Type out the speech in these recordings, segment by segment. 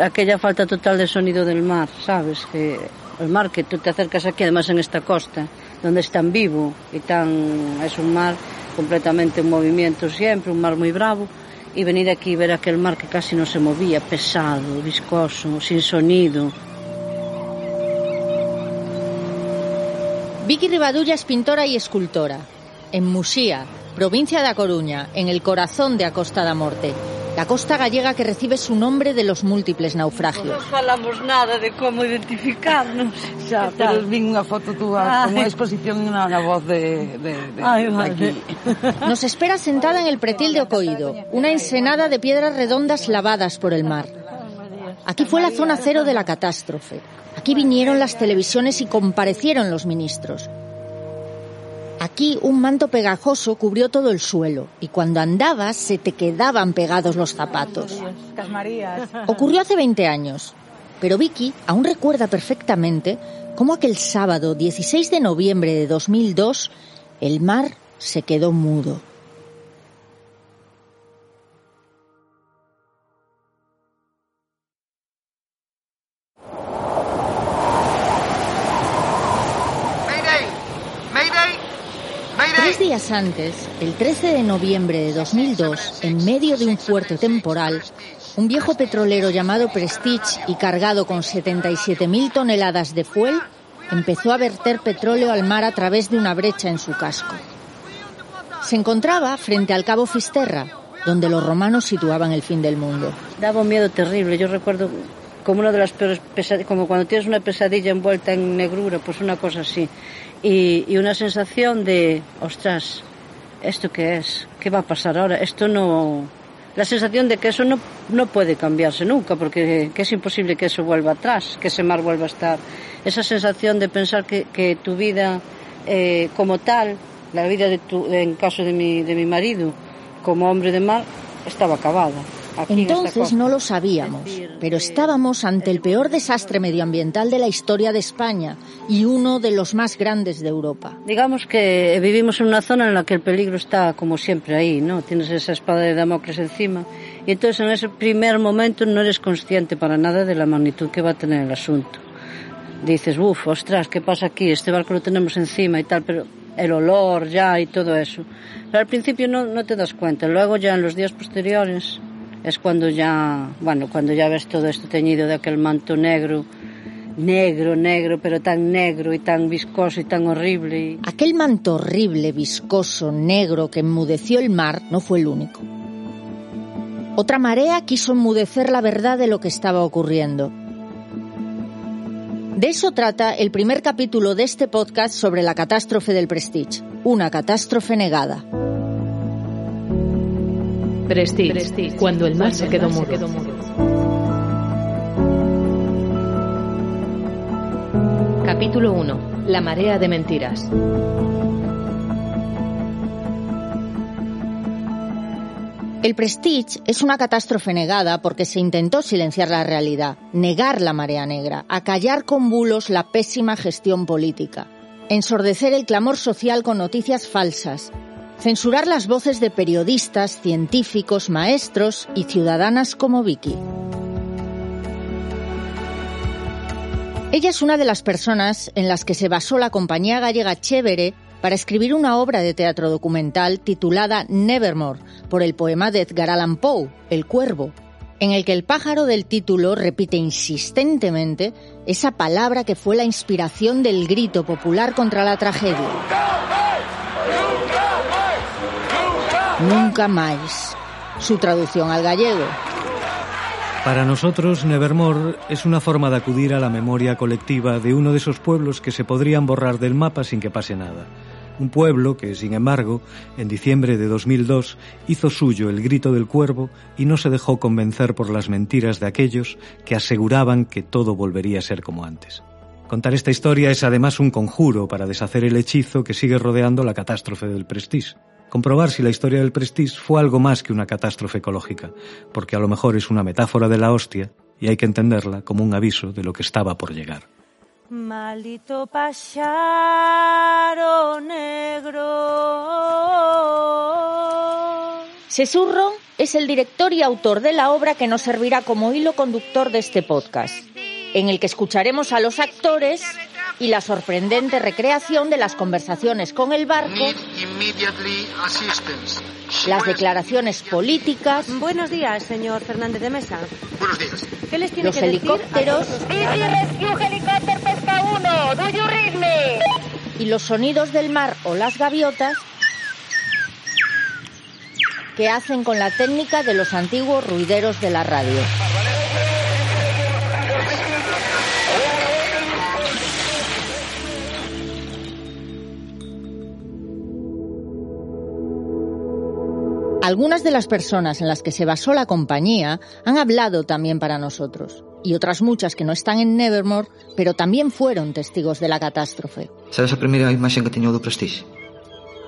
Aquella falta total de sonido del mar, ¿sabes? Que el mar que tú te acercas aquí, además en esta costa, donde es tan vivo y tan es un mar completamente en movimiento siempre, un mar muy bravo, y venir aquí y ver aquel mar que casi no se movía, pesado, viscoso, sin sonido. Vicky Rivadulla es pintora y escultora. En Musía, provincia de A Coruña, en el corazón de Acosta da Morte, la costa gallega que recibe su nombre de los múltiples naufragios. No falamos nada de cómo identificarnos. Xa, pero vi unha foto túa con unha exposición na, na voz de, de, de, Ay, de vale. aquí. Nos espera sentada en el pretil de Ocoído, una ensenada de piedras redondas lavadas por el mar. Aquí fue la zona cero de la catástrofe. Aquí vinieron las televisiones y comparecieron los ministros. Aquí un manto pegajoso cubrió todo el suelo y cuando andabas se te quedaban pegados los zapatos. Ocurrió hace 20 años, pero Vicky aún recuerda perfectamente cómo aquel sábado 16 de noviembre de 2002 el mar se quedó mudo. Antes, el 13 de noviembre de 2002, en medio de un fuerte temporal, un viejo petrolero llamado Prestige y cargado con 77.000 toneladas de fuel empezó a verter petróleo al mar a través de una brecha en su casco. Se encontraba frente al cabo Fisterra, donde los romanos situaban el fin del mundo. Daba un miedo terrible. Yo recuerdo como una de las peores pesadillas, como cuando tienes una pesadilla envuelta en negrura, pues una cosa así. Y, una sensación de, ostras, ¿esto qué es? ¿Qué va a pasar ahora? Esto no... La sensación de que eso no, no puede cambiarse nunca, porque que es imposible que eso vuelva atrás, que ese mar vuelva a estar. Esa sensación de pensar que, que tu vida eh, como tal, la vida de tu, en caso de mi, de mi marido, como hombre de mar, estaba acabada. Entonces no lo sabíamos, pero estábamos ante el peor desastre medioambiental de la historia de España y uno de los más grandes de Europa. Digamos que vivimos en una zona en la que el peligro está como siempre ahí, ¿no? Tienes esa espada de Damocles encima y entonces en ese primer momento no eres consciente para nada de la magnitud que va a tener el asunto. Dices, uff, ostras, ¿qué pasa aquí? Este barco lo tenemos encima y tal, pero el olor ya y todo eso. Pero al principio no, no te das cuenta. Luego ya en los días posteriores es cuando ya, bueno, cuando ya ves todo esto teñido de aquel manto negro, negro, negro, pero tan negro y tan viscoso y tan horrible. Aquel manto horrible, viscoso, negro que enmudeció el mar no fue el único. Otra marea quiso enmudecer la verdad de lo que estaba ocurriendo. De eso trata el primer capítulo de este podcast sobre la catástrofe del Prestige, una catástrofe negada. Prestige, cuando el mar se quedó mudo. Capítulo 1. La marea de mentiras. El Prestige es una catástrofe negada porque se intentó silenciar la realidad, negar la marea negra, acallar con bulos la pésima gestión política, ensordecer el clamor social con noticias falsas, censurar las voces de periodistas, científicos, maestros y ciudadanas como Vicky. Ella es una de las personas en las que se basó la compañía gallega Chévere para escribir una obra de teatro documental titulada Nevermore, por el poema de Edgar Allan Poe, El Cuervo, en el que el pájaro del título repite insistentemente esa palabra que fue la inspiración del grito popular contra la tragedia. Nunca más. Su traducción al gallego. Para nosotros, Nevermore es una forma de acudir a la memoria colectiva de uno de esos pueblos que se podrían borrar del mapa sin que pase nada. Un pueblo que, sin embargo, en diciembre de 2002 hizo suyo el grito del cuervo y no se dejó convencer por las mentiras de aquellos que aseguraban que todo volvería a ser como antes. Contar esta historia es además un conjuro para deshacer el hechizo que sigue rodeando la catástrofe del Prestige. Comprobar si la historia del Prestige fue algo más que una catástrofe ecológica, porque a lo mejor es una metáfora de la hostia y hay que entenderla como un aviso de lo que estaba por llegar. Maldito pájaro negro. Sesurro es el director y autor de la obra que nos servirá como hilo conductor de este podcast en el que escucharemos a los actores y la sorprendente recreación de las conversaciones con el barco, las declaraciones políticas, Buenos días, señor Fernández de Mesa. Buenos días. ¿Qué les tiene los que helicópteros y los sonidos del mar o las gaviotas que hacen con la técnica de los antiguos ruideros de la radio. Algunas de las personas en las que se basó la compañía han hablado también para nosotros, y otras muchas que no están en Nevermore, pero también fueron testigos de la catástrofe, Sabes a primeira imaxe que teño do Prestige?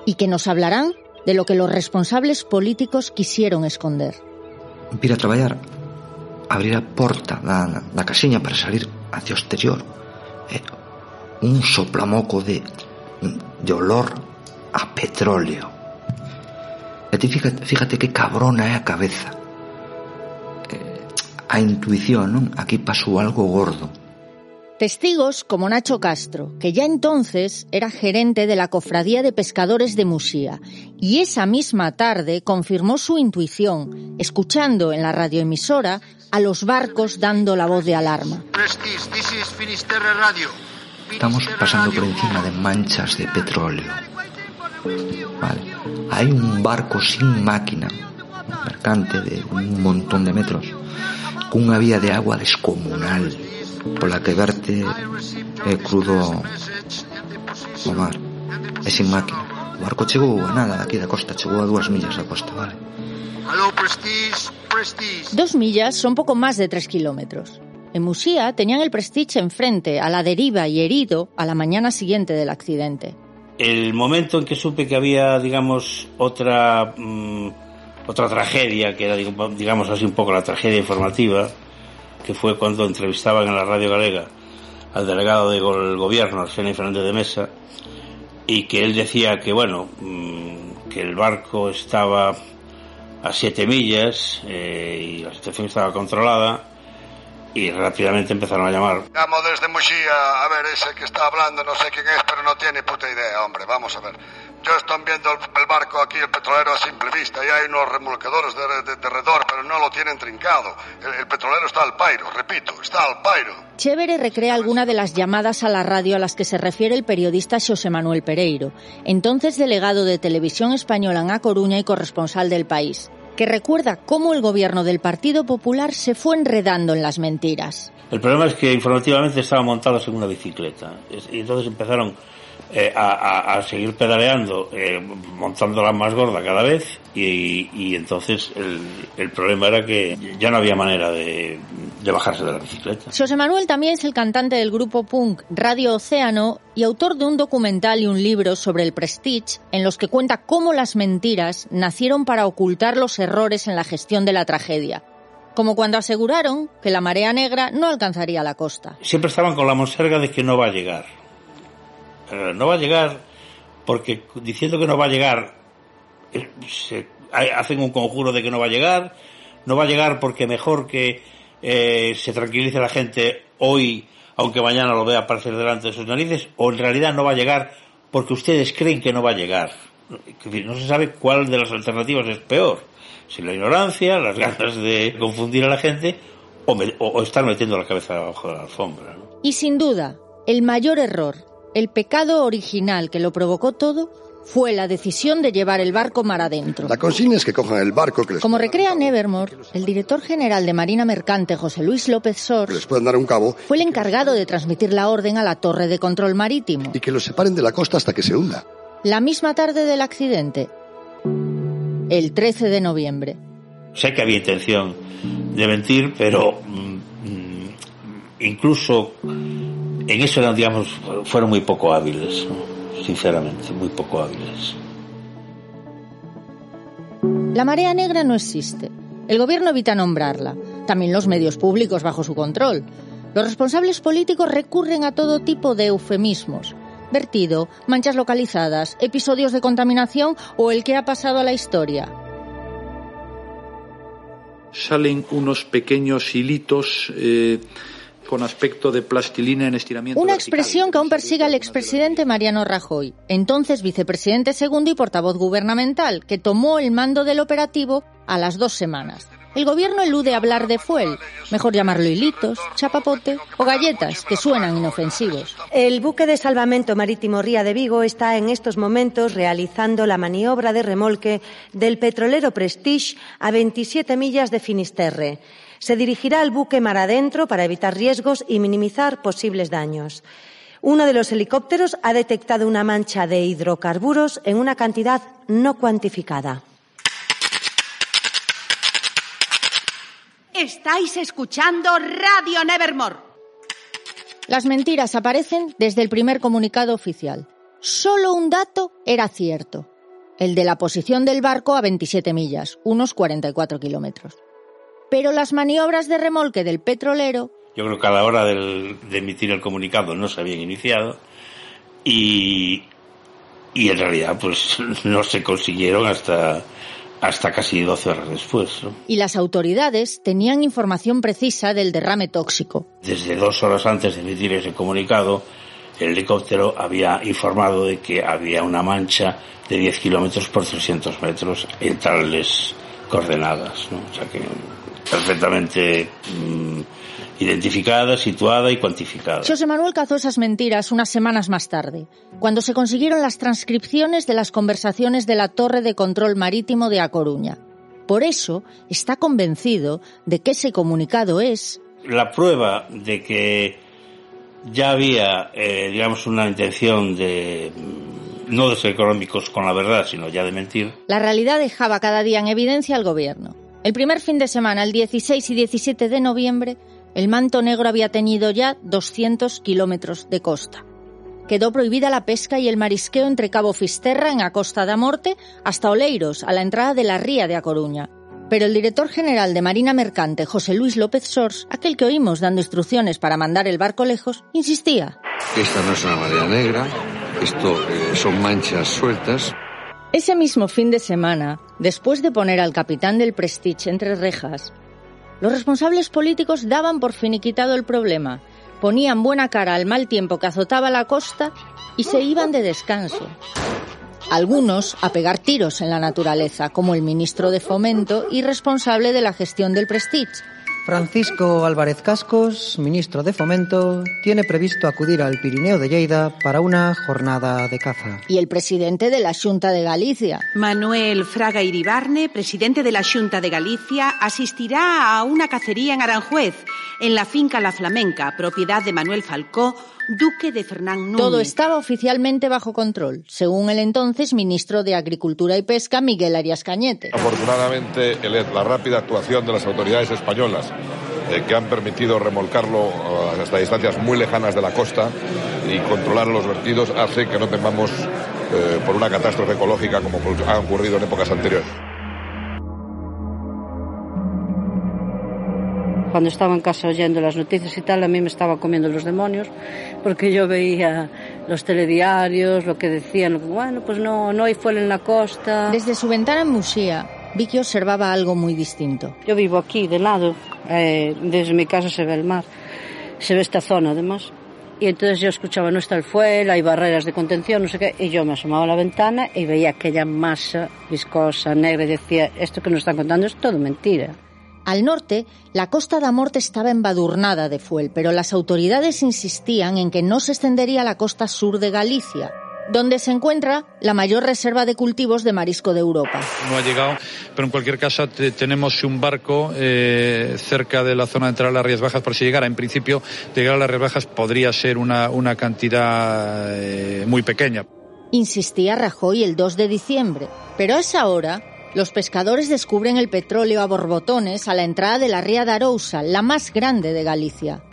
y que nos hablarán de lo que los responsables políticos quisieron esconder. Vir a traballar, abrir a porta da, da casiña para salir hacia o exterior. E un soplamoco de, de olor a petróleo. Ti fíjate, fíjate que cabrona é a cabeza. Eh, a intuición, non? Aquí pasou algo gordo. Testigos como Nacho Castro, que ya entonces era gerente de la Cofradía de Pescadores de Musía, y esa misma tarde confirmó su intuición, escuchando en la radioemisora a los barcos dando la voz de alarma. Prestige, this is Finisterre Radio. Estamos pasando Radio. por encima de manchas de petróleo. Vale. Hay un barco sin máquina, mercante de un montón de metros, con unha vía de agua descomunal, pola que verte é crudo o mar, e sin máquina. O barco chegou a nada daqui da costa, chegou a dúas millas da costa, vale? Hello, Prestige, Prestige. Dos millas son poco más de tres kilómetros. En Musía tenían el Prestige enfrente, a la deriva y herido a la mañana siguiente del accidente. El momento en que supe que había, digamos, otra mm, otra tragedia, que era, digamos así, un poco la tragedia informativa, que fue cuando entrevistaban en la radio galega al delegado del gobierno, Arsenio Fernández de Mesa, y que él decía que, bueno, mm, que el barco estaba a siete millas eh, y la situación estaba controlada, y rápidamente empezaron a llamar. Llamo desde Muxía, a ver, ese que está hablando, no sé quién es, pero no tiene puta idea, hombre, vamos a ver. Yo estoy viendo el, el barco aquí, el petrolero a simple vista, y hay unos remolcadores de, de, de redor, pero no lo tienen trincado. El, el petrolero está al pairo, repito, está al pairo. Chévere recrea alguna de las llamadas a la radio a las que se refiere el periodista José Manuel Pereiro, entonces delegado de Televisión Española en A Coruña y corresponsal del país, que recuerda cómo el gobierno del Partido Popular se fue enredando en las mentiras. El problema es que informativamente estaban montados en una bicicleta y entonces empezaron eh, a, a, a, seguir pedaleando, eh, montándola más gorda cada vez y, y entonces el, el, problema era que ya no había manera de, de, bajarse de la bicicleta. José Manuel también es el cantante del grupo punk Radio Océano y autor de un documental y un libro sobre el Prestige en los que cuenta cómo las mentiras nacieron para ocultar los errores en la gestión de la tragedia. Como cuando aseguraron que la marea negra no alcanzaría la costa. Siempre estaban con la monserga de que no va a llegar no va a llegar porque diciendo que no va a llegar se, hacen un conjuro de que no va a llegar. No va a llegar porque mejor que eh, se tranquilice la gente hoy aunque mañana lo vea aparecer delante de sus narices o en realidad no va a llegar porque ustedes creen que no va a llegar. No se sabe cuál de las alternativas es peor si la ignorancia las ganas de confundir a la gente o, estar metiendo la cabeza debajo de la alfombra y sin duda el mayor error el pecado original que lo provocó todo fue la decisión de llevar el barco mar adentro. La consigna es que cojan el barco que les... Como recrea Nevermore, el director general de Marina Mercante, José Luis López Sor, les puedan dar un cabo, fue el encargado de transmitir la orden a la torre de control marítimo. Y que los separen de la costa hasta que se hunda. la misma tarde del accidente, el 13 de noviembre. Sé que había intención de mentir, pero mm, incluso en eso eran, digamos, fueron muy poco hábiles, ¿no? sinceramente, muy poco hábiles. La marea negra no existe. El gobierno evita nombrarla. También los medios públicos bajo su control. Los responsables políticos recurren a todo tipo de eufemismos. Vertido, manchas localizadas, episodios de contaminación o el que ha pasado a la historia. Salen unos pequeños hilitos eh, con aspecto de plastilina en estiramiento. Una vertical. expresión que aún persigue al expresidente Mariano Rajoy, entonces vicepresidente segundo y portavoz gubernamental, que tomó el mando del operativo a las dos semanas. El gobierno elude hablar de fuel, mejor llamarlo hilitos, chapapote o galletas, que suenan inofensivos. El buque de salvamento marítimo Ría de Vigo está en estos momentos realizando la maniobra de remolque del petrolero Prestige a 27 millas de Finisterre. Se dirigirá al buque mar adentro para evitar riesgos y minimizar posibles daños. Uno de los helicópteros ha detectado una mancha de hidrocarburos en una cantidad no cuantificada. Estáis escuchando Radio Nevermore. Las mentiras aparecen desde el primer comunicado oficial. Solo un dato era cierto, el de la posición del barco a 27 millas, unos 44 kilómetros. Pero las maniobras de remolque del petrolero Yo creo que a la hora del- de emitir el comunicado no se habían iniciado y, y en realidad pues no se consiguieron hasta, hasta casi 12 horas después. ¿no? y las autoridades tenían información precisa del derrame tóxico. Desde dos horas antes de emitir ese comunicado, el helicóptero había informado de que había una mancha de 10 kilómetros por 300 metros en tales coordenadas. ¿no? O sea que perfectamente mm, identificada, situada y cuantificada. José Manuel cazó esas mentiras unas semanas más tarde, cuando se consiguieron las transcripciones de las conversaciones de la Torre de Control Marítimo de A Coruña. Por eso está convencido de que ese comunicado es la prueba de que ya había, eh, digamos, una intención de mm, no de ser económicos con la verdad, sino ya de mentir, La realidad dejaba cada día en evidencia al gobierno. El primer fin de semana, el 16 y 17 de noviembre, el manto negro había tenido ya 200 kilómetros de costa. Quedó prohibida la pesca y el marisqueo entre Cabo Fisterra en a Costa da Morte hasta Oleiros, a la entrada de la ría de A Coruña. Pero el director general de Marina Mercante, José Luis López Sors, aquel que oímos dando instrucciones para mandar el barco lejos, insistía. Esta no es una marea negra, esto eh, son manchas sueltas. Ese mismo fin de semana, después de poner al capitán del Prestige entre rejas, los responsables políticos daban por finiquitado el problema, ponían buena cara al mal tiempo que azotaba la costa y se iban de descanso. Algunos a pegar tiros en la naturaleza, como el ministro de Fomento y responsable de la gestión del Prestige, Francisco Álvarez Cascos, ministro de Fomento, tiene previsto acudir al Pirineo de Lleida para una jornada de caza. y el presidente de la Junta de Galicia. Manuel Fraga Iribarne, presidente de la Junta de Galicia, asistirá a una cacería en Aranjuez, en la finca La Flamenca, propiedad de Manuel Falcó, duque de Fernán Núñez. Todo estaba oficialmente bajo control, según el entonces ministro de Agricultura y Pesca, Miguel Arias Cañete. Afortunadamente, el- la rápida actuación de las autoridades españolas, eh, que han permitido remolcarlo eh, hasta distancias muy lejanas de la costa y controlar los vertidos, hace que no temamos eh, por una catástrofe ecológica como ha ocurrido en épocas anteriores. Cuando estaba en casa oyendo las noticias y tal, a mí me estaba comiendo los demonios, porque yo veía los telediarios, lo que decían, bueno, pues no, no hay fuel en la costa. Desde su ventana en Musía, Vicky observaba algo muy distinto. Yo vivo aquí, de lado, eh, desde mi casa se ve el mar, se ve esta zona además. Y entonces yo escuchaba, no está el fuel, hay barreras de contención, no sé qué, y yo me asomaba a la ventana y veía aquella masa viscosa, negra, y decía, esto que nos están contando es todo mentira. Al norte, la costa da Morte estaba embadurnada de fuel, pero las autoridades insistían en que no se extendería a la costa sur de Galicia, donde se encuentra la mayor reserva de cultivos de marisco de Europa. No ha llegado, pero en cualquier caso te- tenemos un barco eh, cerca de la zona de entrada a las Rías Bajas. Por si llegara, en principio, llegar a las Rías Bajas podría ser una, una cantidad eh, muy pequeña. insistía Rajoy el 2 de diciembre. Pero a esa hora, los pescadores descubren el petróleo a borbotones a la entrada de la ría de Arousa, la más grande de Galicia.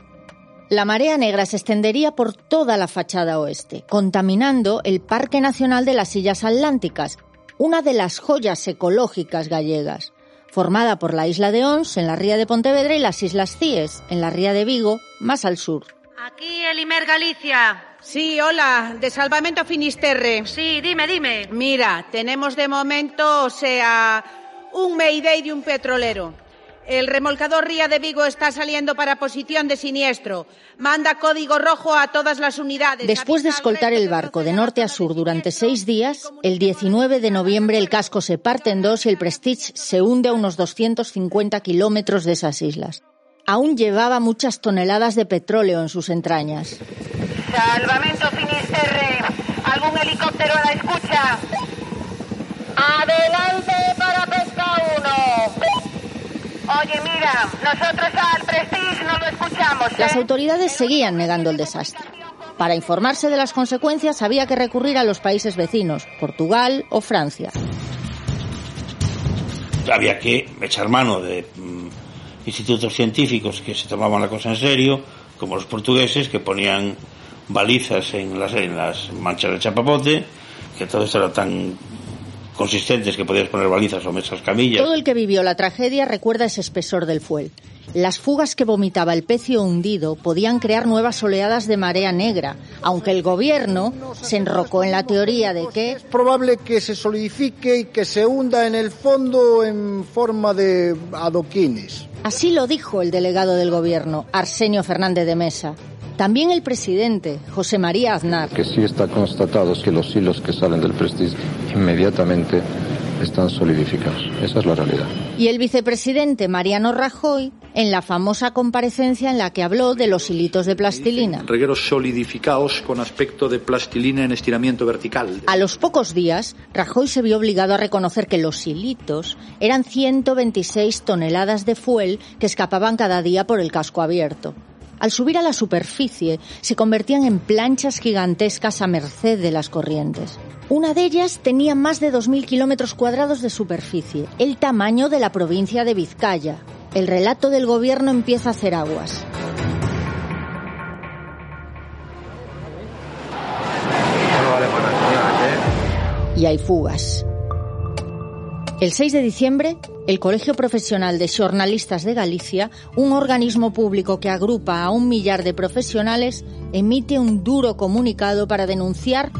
La marea negra se extendería por toda la fachada oeste, contaminando el Parque Nacional de las Islas Atlánticas, una de las joyas ecológicas gallegas, formada por la isla de Ons, en la ría de Pontevedra, y las Islas Cíes, en la ría de Vigo, más al sur. Aquí el Imer Galicia. Sí, hola, de Salvamento Finisterre. Sí, dime, dime. Mira, tenemos de momento, o sea, un Mayday de un petrolero. El remolcador Ría de Vigo está saliendo para posición de siniestro. Manda código rojo a todas las unidades. Después de escoltar el barco de norte a sur durante seis días, el 19 de noviembre el casco se parte en dos y el Prestige se hunde a unos 250 kilómetros de esas islas. Aún llevaba muchas toneladas de petróleo en sus entrañas. Salvamento Finisterre. ¿Algún helicóptero a la escucha? Adelante para pesca 1. Oye, mira, nosotros al Prestige no lo escuchamos. ¿eh? Las autoridades seguían negando el desastre. Para informarse de las consecuencias había que recurrir a los países vecinos, Portugal o Francia. Había que echar mano de mm, institutos científicos que se tomaban la cosa en serio, como los portugueses, que ponían balizas en las, en las manchas de chapapote, que todo esto era tan consistentes que podías poner balizas o mesas camillas. Todo el que vivió la tragedia recuerda ese espesor del fuel. Las fugas que vomitaba el pecio hundido podían crear nuevas oleadas de marea negra, aunque el gobierno se enrocó en la teoría de que Es probable que se solidifique y que se hunda en el fondo en forma de adoquines. Así lo dijo el delegado del gobierno, Arsenio Fernández de Mesa. También el presidente, José María Aznar. que sí está constatado es que los hilos que salen del Prestige inmediatamente están solidificados. Esa es la realidad. Y el vicepresidente Mariano Rajoy en la famosa comparecencia en la que habló de los hilitos de plastilina. Regueros solidificados con aspecto de plastilina en estiramiento vertical. A los pocos días, Rajoy se vio obligado a reconocer que los hilitos eran 126 toneladas de fuel que escapaban cada día por el casco abierto. Al subir a la superficie, se convertían en planchas gigantescas a merced de las corrientes. Una de ellas tenía más de 2.000 kilómetros cuadrados de superficie, el tamaño de la provincia de Vizcaya. El relato del gobierno empieza a hacer aguas. Y hay fugas. El 6 de diciembre, el Colegio Profesional de Xornalistas de Galicia, un organismo público que agrupa a un millar de profesionales, emite un duro comunicado para denunciar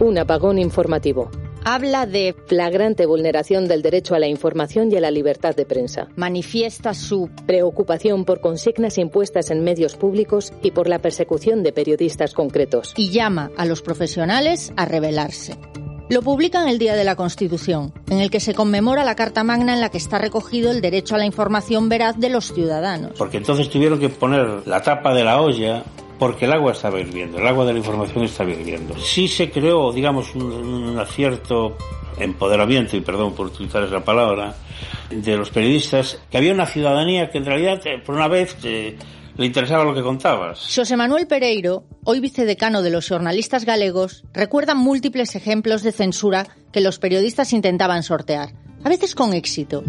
Un apagón informativo. Habla de flagrante vulneración del derecho a la información y a la libertad de prensa. Manifiesta su preocupación por consignas impuestas en medios públicos y por la persecución de periodistas concretos. y llama a los profesionales a rebelarse. Lo publican el Día de la Constitución, en el que se conmemora la Carta Magna en la que está recogido el derecho a la información veraz de los ciudadanos. Porque entonces tuvieron que poner la tapa de la olla porque el agua estaba hirviendo, el agua de la información estaba hirviendo. Sí se creó, digamos, un, un cierto empoderamiento, y perdón por utilizar esa palabra, de los periodistas, que había una ciudadanía que en realidad, eh, por una vez, eh, le interesaba lo que contabas. José Manuel Pereiro, hoy vicedecano de los jornalistas galegos, recuerda múltiples ejemplos de censura que los periodistas intentaban sortear, a veces con éxito.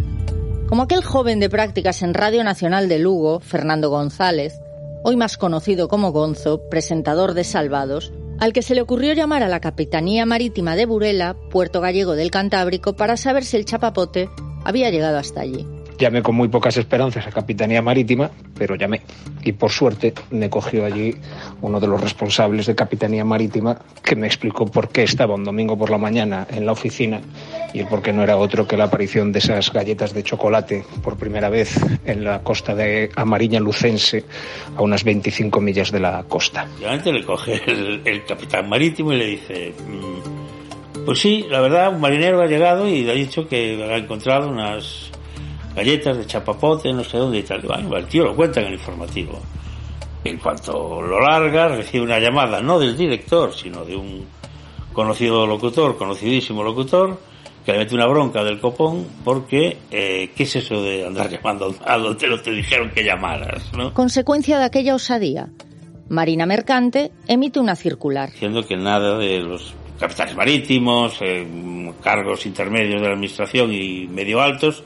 Como aquel joven de prácticas en Radio Nacional de Lugo, Fernando González, hoy más conocido como Gonzo, presentador de Salvados, al que se le ocurrió llamar a la Capitanía Marítima de Burela, puerto gallego del Cantábrico, para saber si el chapapote había llegado hasta allí. Llamé con muy pocas esperanzas a Capitanía Marítima, pero llamé. Y por suerte me cogió allí uno de los responsables de Capitanía Marítima que me explicó por qué estaba un domingo por la mañana en la oficina y el por qué no era otro que la aparición de esas galletas de chocolate por primera vez en la costa de Amariña Lucense, a unas 25 millas de la costa. Y antes le coge el, el capitán marítimo y le dice, mm, pues sí, la verdad, un marinero ha llegado y le ha dicho que ha encontrado unas galletas de chapapote, no sé dónde y tal. Bueno, el tío lo cuenta en el informativo. En cuanto lo larga, recibe una llamada, no del director, sino de un conocido locutor, conocidísimo locutor, que le mete una bronca del copón porque, eh, ¿qué es eso de andar llamando a donde no te dijeron que llamaras? ¿no? Consecuencia de aquella osadía, Marina Mercante emite una circular. Diciendo que nada de los capitanes marítimos, eh, cargos intermedios de la administración y medio altos,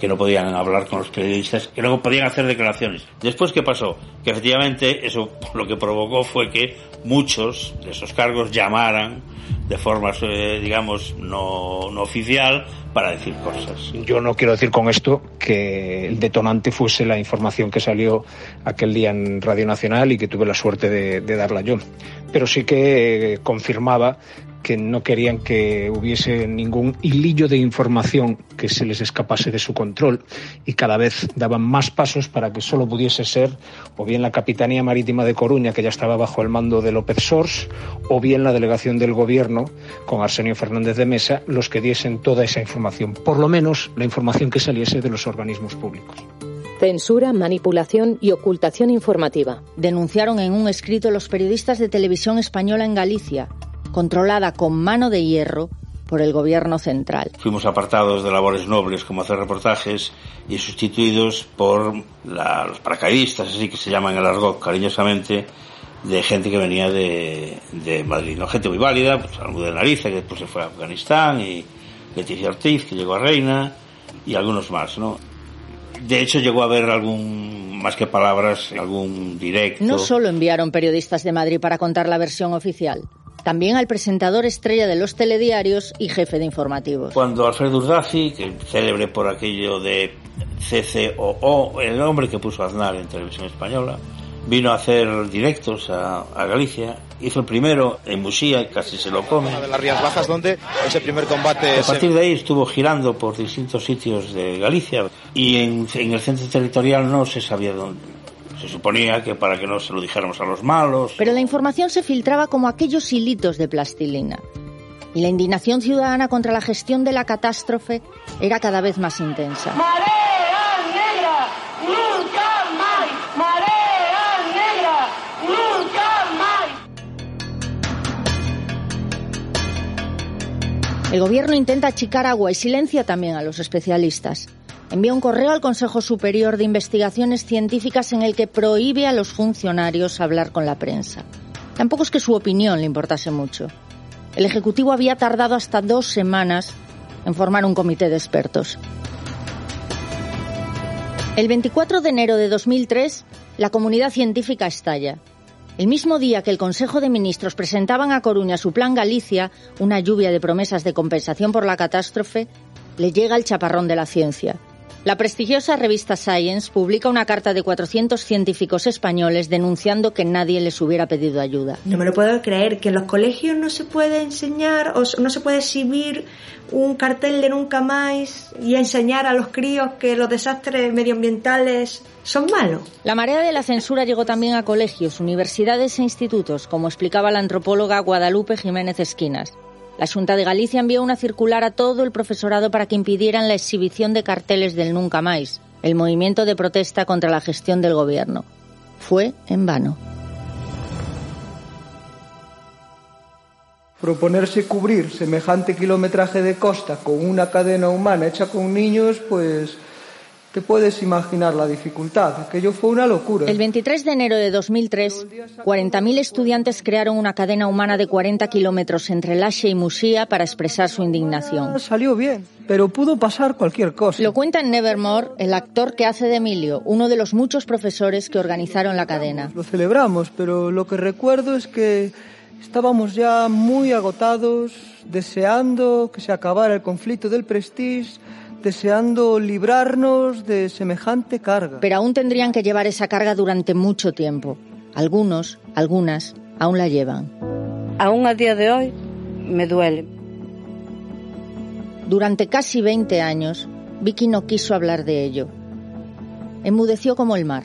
que no podían hablar con los periodistas, que no podían hacer declaraciones. Después, ¿qué pasó? Que efectivamente eso lo que provocó fue que muchos de esos cargos llamaran de forma, eh, digamos, no, no oficial para decir cosas. Yo no quiero decir con esto que el detonante fuese la información que salió aquel día en Radio Nacional y que tuve la suerte de, de darla yo, pero sí que eh, confirmaba que no querían que hubiese ningún hilillo de información que se les escapase de su control y cada vez daban más pasos para que solo pudiese ser o bien la Capitanía Marítima de Coruña, que ya estaba bajo el mando de López Sors, o bien la delegación del Gobierno, con Arsenio Fernández de Mesa, los que diesen toda esa información, por lo menos la información que saliese de los organismos públicos. Censura, manipulación y ocultación informativa. Denunciaron en un escrito los periodistas de televisión española en Galicia, controlada con mano de hierro por el gobierno central. Fuimos apartados de labores nobles como hacer reportajes y sustituidos por la, los paracaidistas, así que se llaman el argot cariñosamente, de gente que venía de, de Madrid. ¿no? Gente muy válida, pues de Nariza, que después se fue a Afganistán, y Leticia Ortiz, que llegó a Reina, y algunos más, ¿no? De hecho, llegó a haber algún, más que palabras, algún directo. No solo enviaron periodistas de Madrid para contar la versión oficial, también al presentador estrella de los telediarios y jefe de informativos. Cuando Alfredo Urdazi, que célebre por aquello de CCOO, el nombre que puso Aznar en televisión española, vino a hacer directos a, a Galicia. Hizo el primero en Musía, casi se lo come. de las Rías Bajas, donde ese primer combate... A partir de ahí estuvo girando por distintos sitios de Galicia y en, en el centro territorial no se sabía dónde. Se suponía que para que no se lo dijéramos a los malos. Pero la información se filtraba como aquellos hilitos de plastilina. Y la indignación ciudadana contra la gestión de la catástrofe era cada vez más intensa. Marea negra, nunca más. Marea negra, nunca más. El gobierno intenta achicar agua y silencia también a los especialistas. Envía un correo al Consejo Superior de Investigaciones Científicas en el que prohíbe a los funcionarios hablar con la prensa. Tampoco es que su opinión le importase mucho. El Ejecutivo había tardado hasta dos semanas en formar un comité de expertos. El 24 de enero de 2003, la comunidad científica estalla. El mismo día que el Consejo de Ministros presentaban a Coruña su plan Galicia, una lluvia de promesas de compensación por la catástrofe, le llega el chaparrón de la ciencia. La prestigiosa revista Science publica una carta de 400 científicos españoles denunciando que nadie les hubiera pedido ayuda. No me lo puedo creer, que en los colegios no se puede enseñar o no se puede exhibir un cartel de nunca más y enseñar a los críos que los desastres medioambientales son malos. La marea de la censura llegó también a colegios, universidades e institutos, como explicaba la antropóloga Guadalupe Jiménez Esquinas. La Junta de Galicia envió una circular a todo el profesorado para que impidieran la exhibición de carteles del Nunca Más, el movimiento de protesta contra la gestión del gobierno. Fue en vano. Proponerse cubrir semejante kilometraje de costa con una cadena humana hecha con niños, pues te puedes imaginar la dificultad. Aquello fue una locura. El 23 de enero de 2003, 40.000 estudiantes crearon una cadena humana de 40 kilómetros entre Laxe y Musía para expresar su indignación. Salió bien, pero pudo pasar cualquier cosa. Lo cuenta en Nevermore el actor que hace de Emilio, uno de los muchos profesores que organizaron la cadena. Lo celebramos, pero lo que recuerdo es que estábamos ya muy agotados, deseando que se acabara el conflicto del Prestige deseando librarnos de semejante carga. Pero aún tendrían que llevar esa carga durante mucho tiempo. Algunos, algunas, aún la llevan. Aún a día de hoy me duele. Durante casi 20 años, Vicky no quiso hablar de ello. Enmudeció como el mar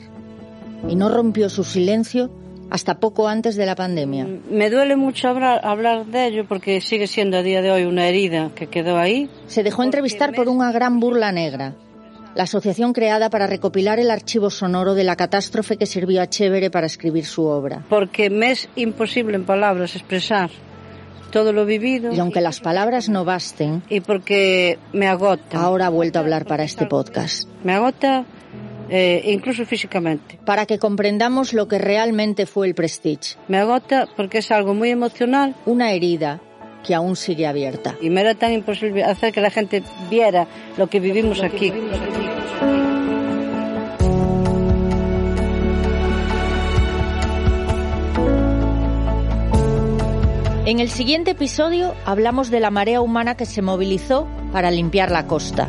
y no rompió su silencio hasta poco antes de la pandemia. Me duele mucho hablar, hablar, de ello porque sigue siendo a día de hoy una herida que quedó ahí. Se dejó entrevistar por una gran burla negra, la asociación creada para recopilar el archivo sonoro de la catástrofe que sirvió a Chévere para escribir su obra. Porque me es imposible en palabras expresar todo lo vivido. Y aunque las palabras no basten. Y porque me agota. Ahora ha vuelto a hablar para este podcast. Me agota eh, incluso físicamente. Para que comprendamos lo que realmente fue el Prestige. Me agota porque es algo muy emocional. Una herida que aún sigue abierta. Y me era tan imposible hacer que la gente viera lo que vivimos aquí. En el siguiente episodio hablamos de la marea humana que se movilizó para limpiar la costa.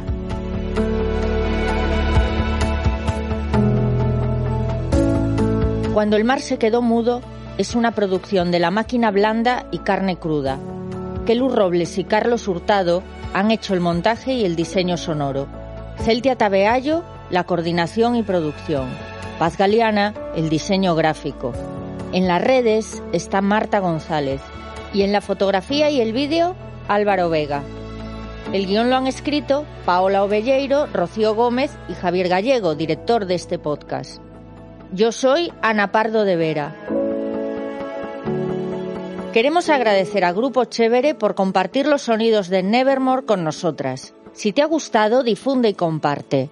Cuando el mar se quedó mudo es una producción de La Máquina Blanda y Carne Cruda. Kelu Robles y Carlos Hurtado han hecho el montaje y el diseño sonoro. Celtia Tabeallo, la coordinación y producción. Paz Galeana, el diseño gráfico. En las redes está Marta González y en la fotografía y el vídeo Álvaro Vega. El guion lo han escrito Paola Ovelleiro, Rocío Gómez y Javier Gallego, director de este podcast. Yo soy Ana Pardo de Vera. Queremos agradecer a Grupo Chévere por compartir los sonidos de Nevermore con nosotras. Si te ha gustado, difunde y comparte.